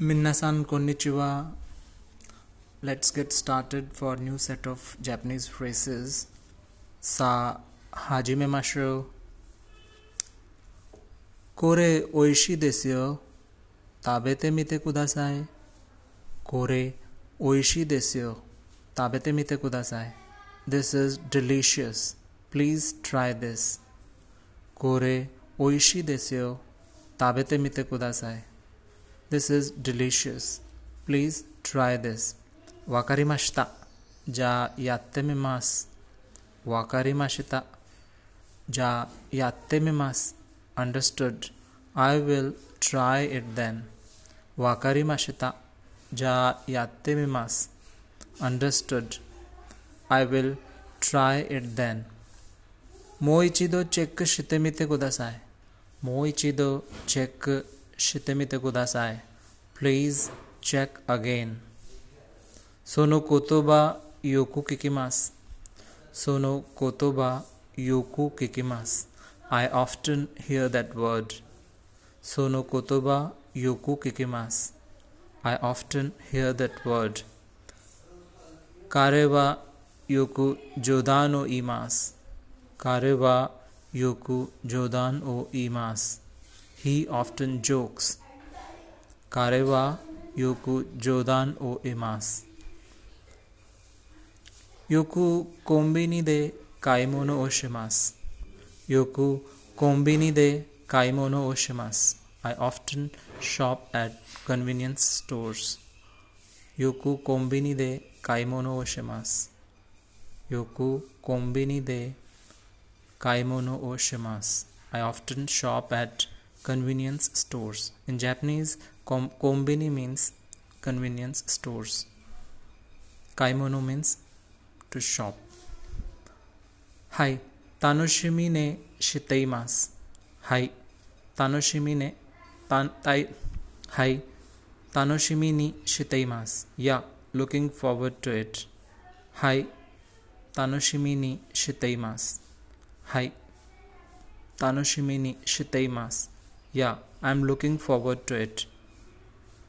Minasan konnichiwa. Let's get started for new set of Japanese phrases. Sa hajime masho. Kore oishi desu yo. Tabete mite kudasai. Kore oishi desu yo. Tabete mite kudasai. This is delicious. Please try this. Kore oishi desu yo. Tabete mite kudasai. This is delicious. Please try this. Wakarimashita. Ja yatte mimasu. Wakarimashita. Ja yatte mimasu. Understood. I will try it then. Wakarimashita. Ja yatte mimasu. Understood. I will try it then. Moichido check shitemite kudasai. Moichido check शितमित कुदासाय please check again सोनो कोतोबा योकू किकिमास सोनो कोतोबा योकू किकिमास I often hear that word सोनो कोतोबा योकू मास I often hear that word कारेवा योकु जोदान ओ मास। ईमास कारेवा योकु जोदान ओ ईमास He often jokes. Kare wa yoku jodan o imasu. Yoku kombini de kaimono o shimasu. Yoku kombini de kaimono o shimasu. I often shop at convenience stores. Yoku kombini de kaimono o shimasu. Yoku kombini de kaimono o shimasu. I often shop at convenience stores. In Japanese, kom- kombini means convenience stores. Kaimono means to shop. Hi, tanoshimi ne shiteimasu. Hi, tanoshimi ne tan tai hai tanoshimi ni shiteimasu. Yeah, looking forward to it. Hai, tanoshimi ni shiteimasu. Hai, tanoshimi ni shiteimasu. Yeah, I'm looking forward to it.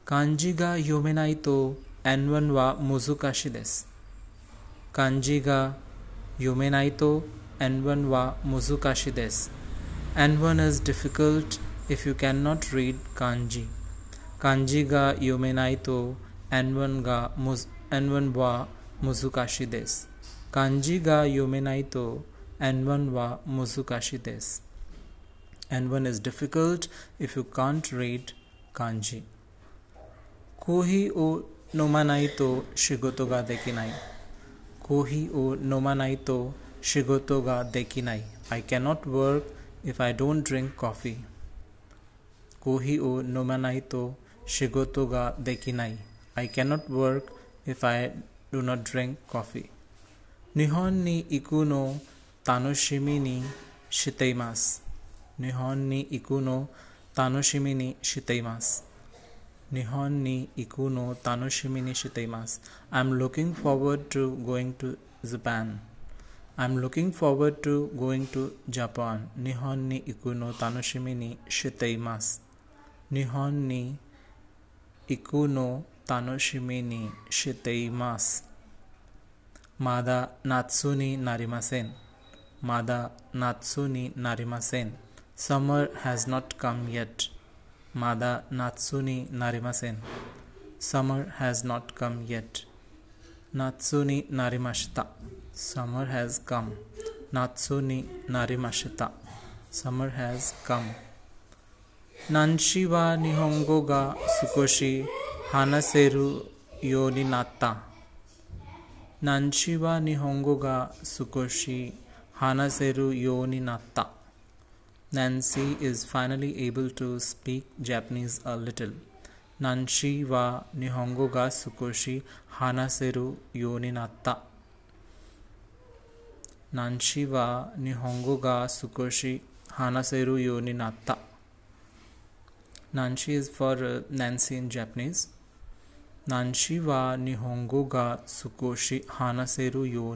Kanji ga yomenai to N1 wa muzukashi desu. Kanji ga yomenai to N1 wa muzukashi desu. N1 is difficult if you cannot read kanji. Kanji ga yomenai to N1 ga muz, N1 wa muzukashi desu. Kanji ga yomenai to N1 wa muzukashi desu. N1 is difficult if you can't read kanji. Kohi o nomanai to shigoto ga dekinai. Kohi o nomanai to shigoto ga dekinai. I cannot work if I don't drink coffee. Kohi o nomanai to shigoto ga dekinai. I cannot work if I do not drink coffee. Nihon ni iku no tanoshimi ni shiteimasu. নিহন নি ইকুনো তানসিমিনি শীতৈমাস নিহন নি ইকুনো তানসিমিনি শীতৈমাস I am looking forward to going to Japan I am looking forward to going to Japan নিহন নি ইকুনো তানসিমিনি শীতৈমাস নিহন নি ইকুনো তানসিমিনি শীতৈমাস মাদা নাৎসুনি নারিমাসেন মাদা নাৎসুনি নারিমাসেন Summer has not come yet. Mada natsu ni narimasen. Summer has not come yet. Natsu ni narimashita. Summer has come. Natsu ni narimashita. Summer has come. Nanshi wa nihongo ga sukoshi hanaseru yo ni natta. Nanshi wa nihongo ga sukoshi hanaseru yo ni natta. Nancy is finally able to speak Japanese a little. Nanshi wa nihongo ga sukoshi hanaseru yo ni natta. Nanshi wa nihongo ga sukoshi hanaseru yo ni natta. Nanshi is for uh, Nancy in Japanese. Nanshi wa nihongo ga sukoshi hanaseru yo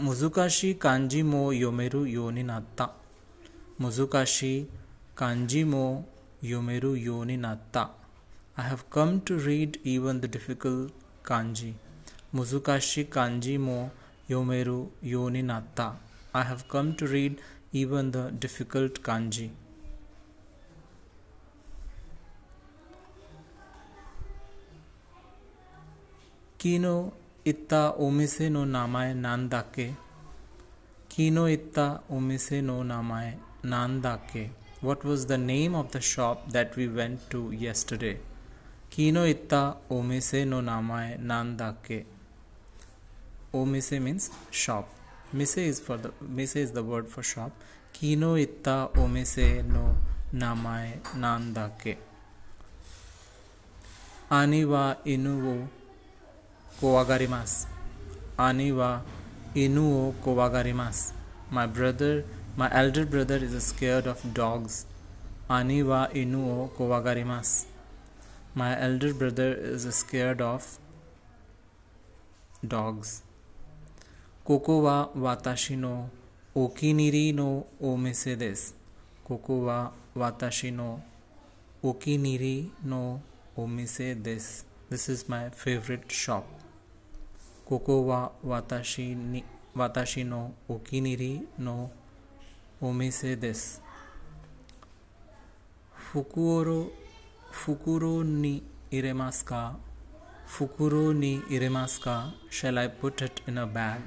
मुजुकाशी कांजी मो योमेरु योनि नत्ता मुजुकाशी कांजी मो योमेरु योनि नत्ता I have come to read even the difficult kanji मुजुकाशी कांजी मो योमेरु योनि नत्ता I have come to read even the difficult kanji किनो इत्ता ओमिसे नो नामाय नान दाके कीनो इत्ता ओमिसे नो नामाय नान दाके what was the name of the shop that we went to yesterday कीनो इत्ता ओमिसे नो नामाय नान दाके ओमिसे मीन्स शॉप मिसे इज़ फॉर द मिसे is the word for shop कीनो इत्ता ओमिसे नो नामाय नान दाके आनी वा इनु वो kowagarimasu. Ani wa inu wo kowagarimasu. My brother, my elder brother is scared of dogs. Ani wa inu wo kowagarimasu. My elder brother is scared of dogs. Koko wa watashi no okiniri no omise desu. Koko wa watashi no okiniri no omise desu. This is my favorite shop. कोकोवा वाताशी नो ओकिनिरी नो, ओमेसे देस। फुकुरो फुकुरो नि इरेमास्का फुकुरो नि इरेमास्का shall I put it in a bag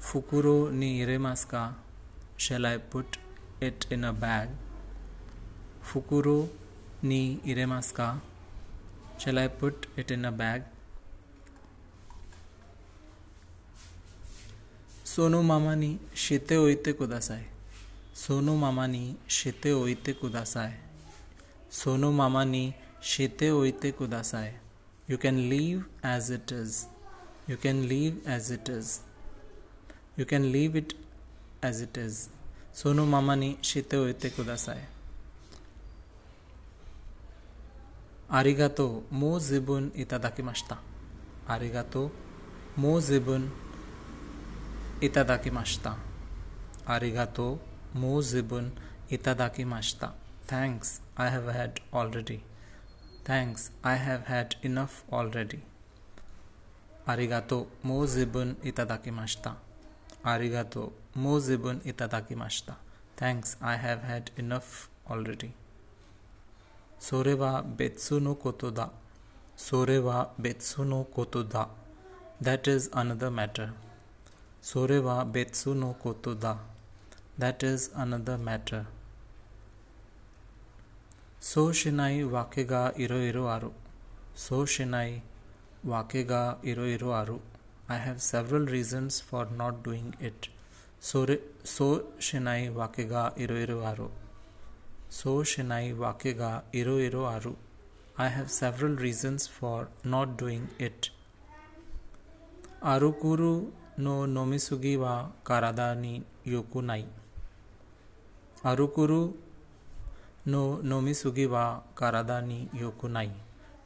फुकुरो नि इरेमास्का shall I put it in a bag फुकुरो नि इरेमास्का shall I put it in a bag सोनू मामानी शेते ओयते कुदासाय सोनू मामानी शेते ओयते कुदासाय सोनू मामानी शेते ओयते कुदासाय you can leave as it is you can leave as it is you can leave it as it is सोनू मामानी शेते तो मो আরিগাতো মো জীবন ইতাদাকি आरिगा तो मो জীবন इतदा माश्ता आरिगा तो मो जिबुन इतदा माश्ता thanks I have had already thanks I have had enough already आरिगा तो मो जिबुन इतदा माश्ता आरिगा तो मो जिबुन इतदा माश्ता thanks I have had enough already सोरे वा बेत्सुनो कोतुदा सोरे वा बेत्सुनो कोतुदा that is another matter Sore wa betsu no koto da. That is another matter. So shinai wakega iro iro aru. So shinai wakega iro iro aru. I have several reasons for not doing it. So, so shinai wakega iro iro aru. So shinai wakega iro iro aru. I have several reasons for not doing it. Arukuru नो नोमिसुगी वा कारादानी योकु नाई अरुकुरु नो नोमिसुगी वा कारादानी योकु नाई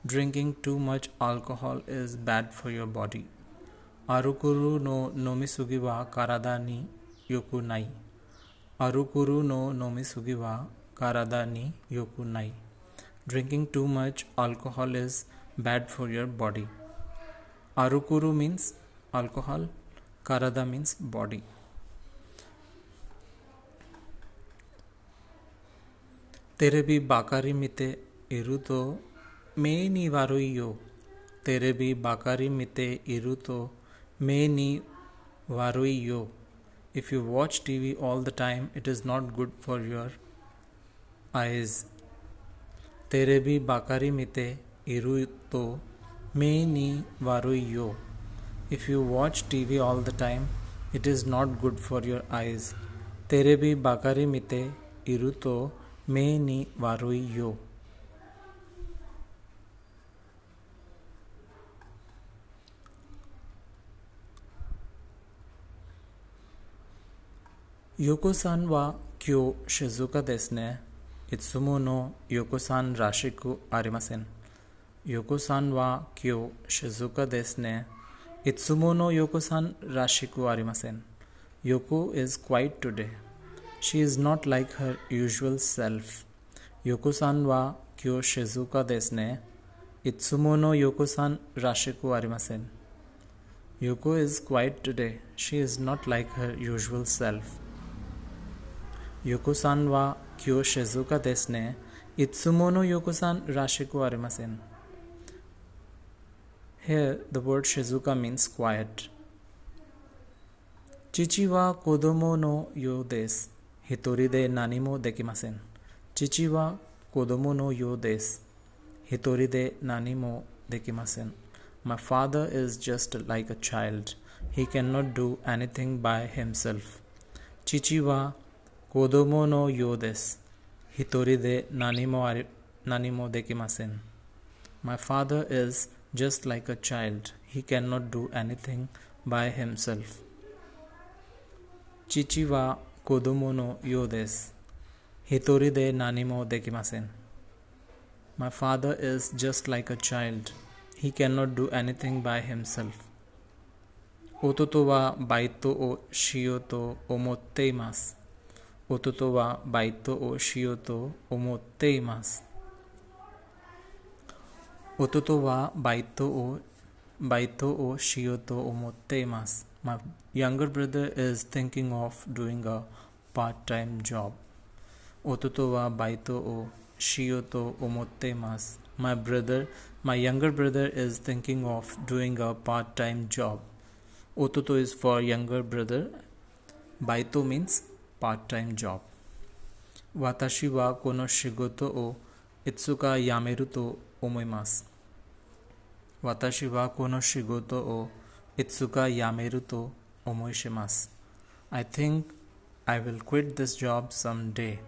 drinking too much alcohol is bad for your body अरुकुरु नो नोमिसुगी वा कारादानी योकु नाई अरुकुरु नो नोमिसुगी वा कारादानी योकु नाई drinking too much alcohol is bad for your body अरुकुरु means alcohol Karada means body. तेरे भी बाकारी मिते इरु तो मे नी यो तेरे भी बाकारी मिते इरु तो मे नी यो if you watch T V all the time it is not good for your eyes तेरे भी बाकारी मिते इरु तो मे नी यो If you watch TV all the time, it is not good for your eyes. तेरे भी बाकारी मिते इरु तो मैं नी Yoko-san wa kyo shizuka desu ne. Itsumo no Yoko-san rashiku arimasen. Yoko-san wa kyo shizuka desu ne. Itsumo no Yoko-san rashiku arimasen. Yoko is quiet today. She is not like her usual self. Yoko-san wa kyo shizuka desu ne. Itsumo no Yoko-san rashiku arimasen. Yoko is quiet today. She is not like her usual self. Yoko-san wa kyo shizuka desu ne. Itsumo no Yoko-san rashiku arimasen. Here, the word Shizuka means quiet. Chichi wa kodomo no yo desu. Hitori de nanimo dekimasen. Chichi wa kodomo no yo desu. Hitori de nanimo dekimasen. My father is just like a child. He cannot do anything by himself. Chichi wa kodomo no yo desu. Hitori de nanimo, nanimo dekimasen. My father is just like a child. He cannot do anything by himself. Chichi wa kodomo no yo desu. Hitori de nanimo dekimasen. My father is just like a child. He cannot do anything by himself. Ototo wa baito o shio to omotte imasu. Ototo wa baito o shio to omotte imasu. Ototo wa baito o baito o shio to omotte imasu. My younger brother is thinking of doing a part-time job. Ototo wa baito o shio to omotte imasu. My brother, my younger brother is thinking of doing a part-time job. Ototo is for younger brother. Baito means part-time job. Watashi wa kono shigoto o itsuka yameru to omoimasu. Watashi wa kono shigoto o itsuka yameru to omoishimasu. I think I will quit this job someday.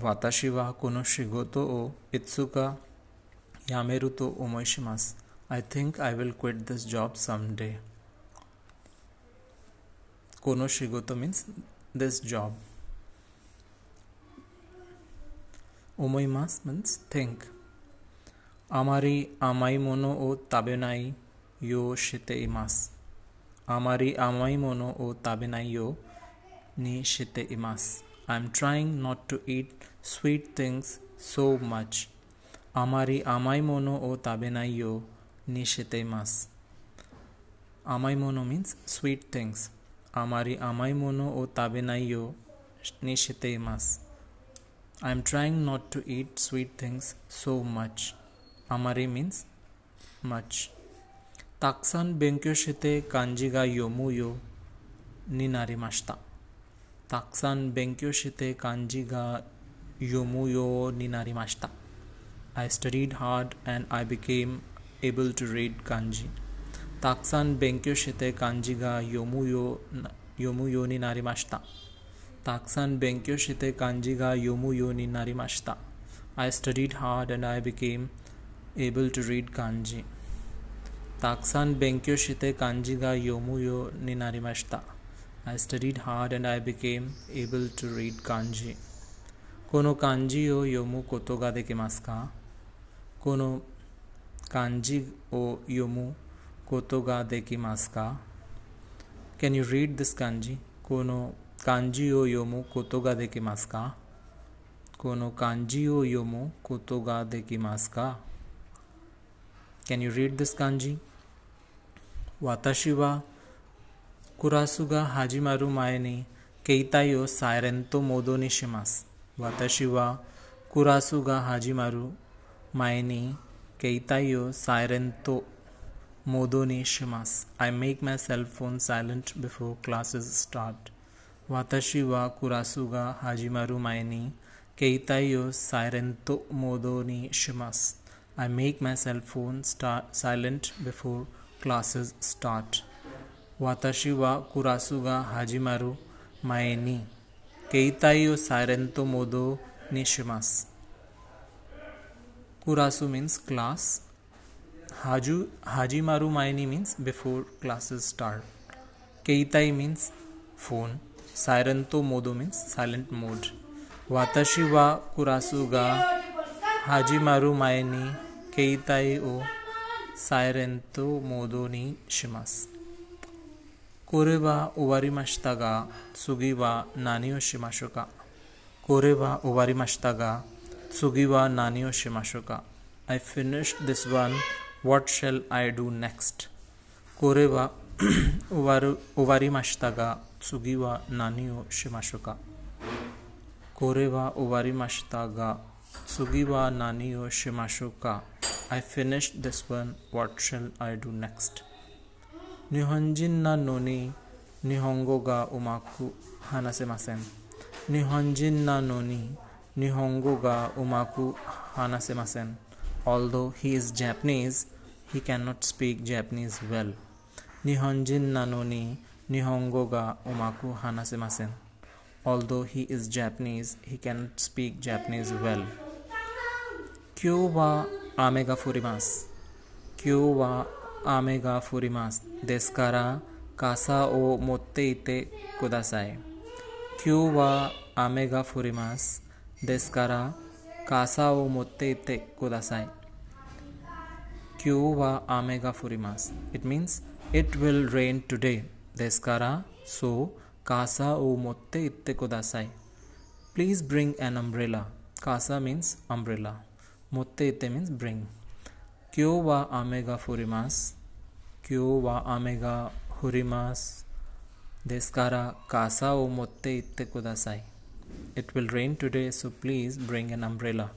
Watashi wa kono shigoto o itsuka yameru to omoishimasu. I think I will quit this job someday. Kono shigoto means this job. উময় মাস means thank আমারই আমাই মনো ও তাবে নাই ইয়ো শীতে ইমাস আমারই আমাই মনো ও তাবে নাই ইয়ো নি শীতে ইমাস I am trying not to eat sweet things so much আমারই আমাই মনো ও তাবে নাই ইয়ো নি শীতে ইমাস আমাই মনো মিন্স সুইট থিংস আমারই আমাই মনো ও তাবে নাই ইয়ো নি শীতে ইমাস I'm trying not to eat sweet things so much. Amari means much. Taksan benkyo shite kanji ga ni narimashita. Taksan benkyo shite kanji ga ni narimashita. I studied hard and I became able to read kanji. Taksan kanji ga ni narimashita. Taksan benkyo shite kanji ga yomu yo ni narimashita. I studied hard and I became able to read kanji. Taksan benkyo shite kanji ga yomu yo ni narimashita. I studied hard and I became able to read kanji. Kono kanji o yomu koto ga dekimasu ka? Kono kanji o yomu koto ga dekimasu ka? Can you read this kanji? Kono kanji ओ योमो कोतोगा दे की मास्का कोनो कांजी ओ योमो कोतोगा दे की मास्का can you read this kanji वाताशिवा कुरासुगा हाजी मारू माय ने कईता यो सायरेंतो मोदो ने शिमास वाताशिवा कुरासुगा हाजी मारू माए ने कईता यो सायरेंतो मोदो ने शिमास I make my cell phone silent before classes start Modo ni shimasu. I make my cell phone start silent before classes start. Watashi wa kurasu ga hajimaru mae ni keitai o sairen to modo ni shimasu. Kurasu means class. Haju hajimaru mae ni means before classes start. Keitai means phone. सायरंतो मोदो means silent mode वाताशी वा कुरासुगा हाजी मारू मायनी, केईताई ओ, सायरेंतो मोदो नी शिमास. कोरे वा ovary मशतागा सुगी वा नानी ओ शिमाशोका कोरे वा ओवारी मशतागा सुगी वा नानी ओ शिमाशोका I finished this one what shall I do next कोरे वा उवारी माशतागा सुगी वा नानी शिमाशुका कोरे वा उवारी माशतागा सुगी वा नानी ओ शिमाशुका I finish this one what shall I do next निहंजिन ना नोनी निहोंगो गा उमाकु हाना से मासेन निहंजिन ना नोनी निहोंगो गा उमाकु हाना से मासेन although he is Japanese he can not speak Japanese well Nihonjin na noni nihongo ga umaku hanasemasen. Although he is Japanese, he cannot speak Japanese well. Kyo wa ame ga furimasu. Kyo wa ame ga furimasu. Desu kara kasa o motte ite kudasai. Kyo wa ame ga furimasu. Desu kara kasa o motte ite kudasai. Kyo wa ame ga furimasu. It means it will rain today देस्कारा सो कासा ओ मोते इत्ते को दासाई please bring an umbrella कासा means umbrella मोते इत्ते मीन्स ब्रिंग क्यो वा आमेगा फुरिमास क्यो वा आमेगा हुरिमास देस्कारा कासा ओ मोते इत्ते को दासाई it will rain today so please bring an umbrella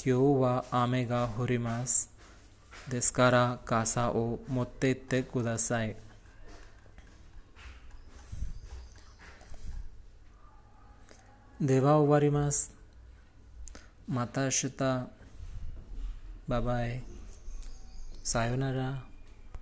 क्यो वा आमेगा हुरिमास ですから傘を持って行ってくださいでは終わりますまた明日バイバイさよなら